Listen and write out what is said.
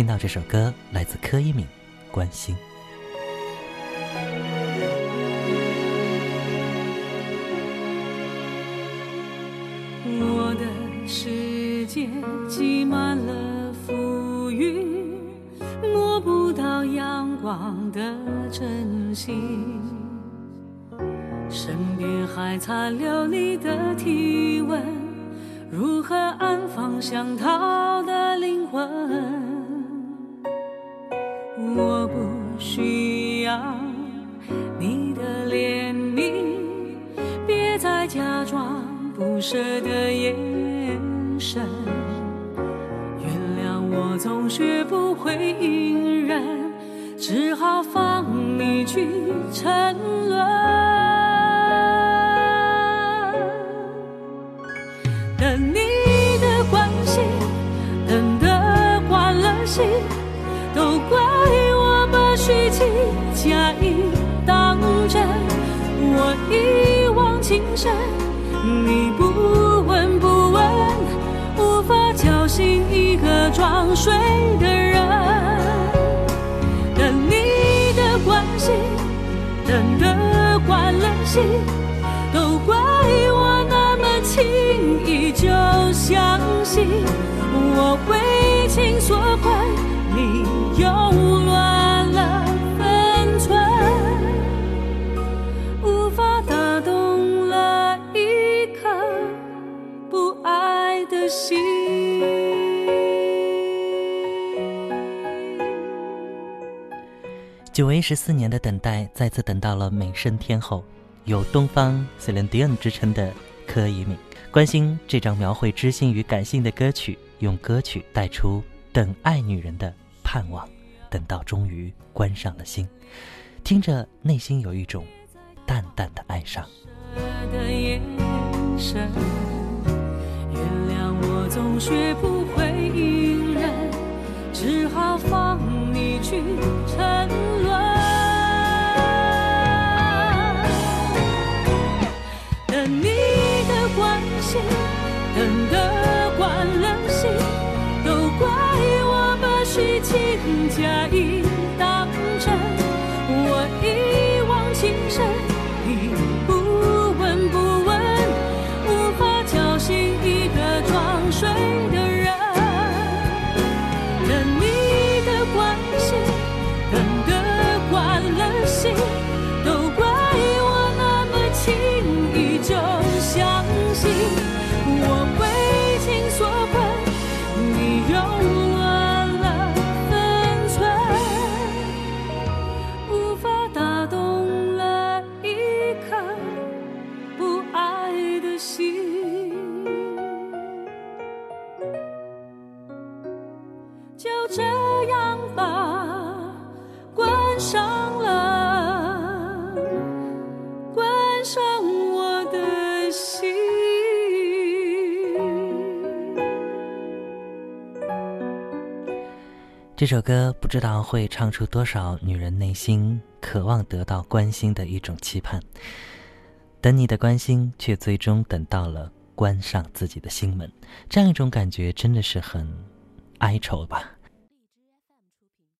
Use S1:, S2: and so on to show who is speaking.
S1: 听到这首歌，来自柯以敏，《关心》。
S2: 我的世界挤满了浮云，摸不到阳光的真心。身边还残留你的体温，如何安放想逃的灵魂？我不需要你的怜悯，别再假装不舍的眼神。原谅我总学不会隐忍，只好放你去沉沦。都怪我把虚情假意当真，我一往情深，你不闻不问，无法叫醒一个装睡的人。等你的关心，等得惯了心，都怪心。
S1: 久违十四年的等待，再次等到了美声天后，有“东方 Celine Dion” 之称的柯以敏。关心这张描绘知性与感性的歌曲，用歌曲带出等爱女人的。盼望，等到终于关上了心，听着内心有一种淡淡的哀伤。
S2: 原谅我总学不会隐忍，只好放你去沉沦。等你的关心，等得惯了心。都怪我把虚情假意
S1: 这首歌不知道会唱出多少女人内心渴望得到关心的一种期盼。等你的关心，却最终等到了关上自己的心门，这样一种感觉真的是很哀愁吧。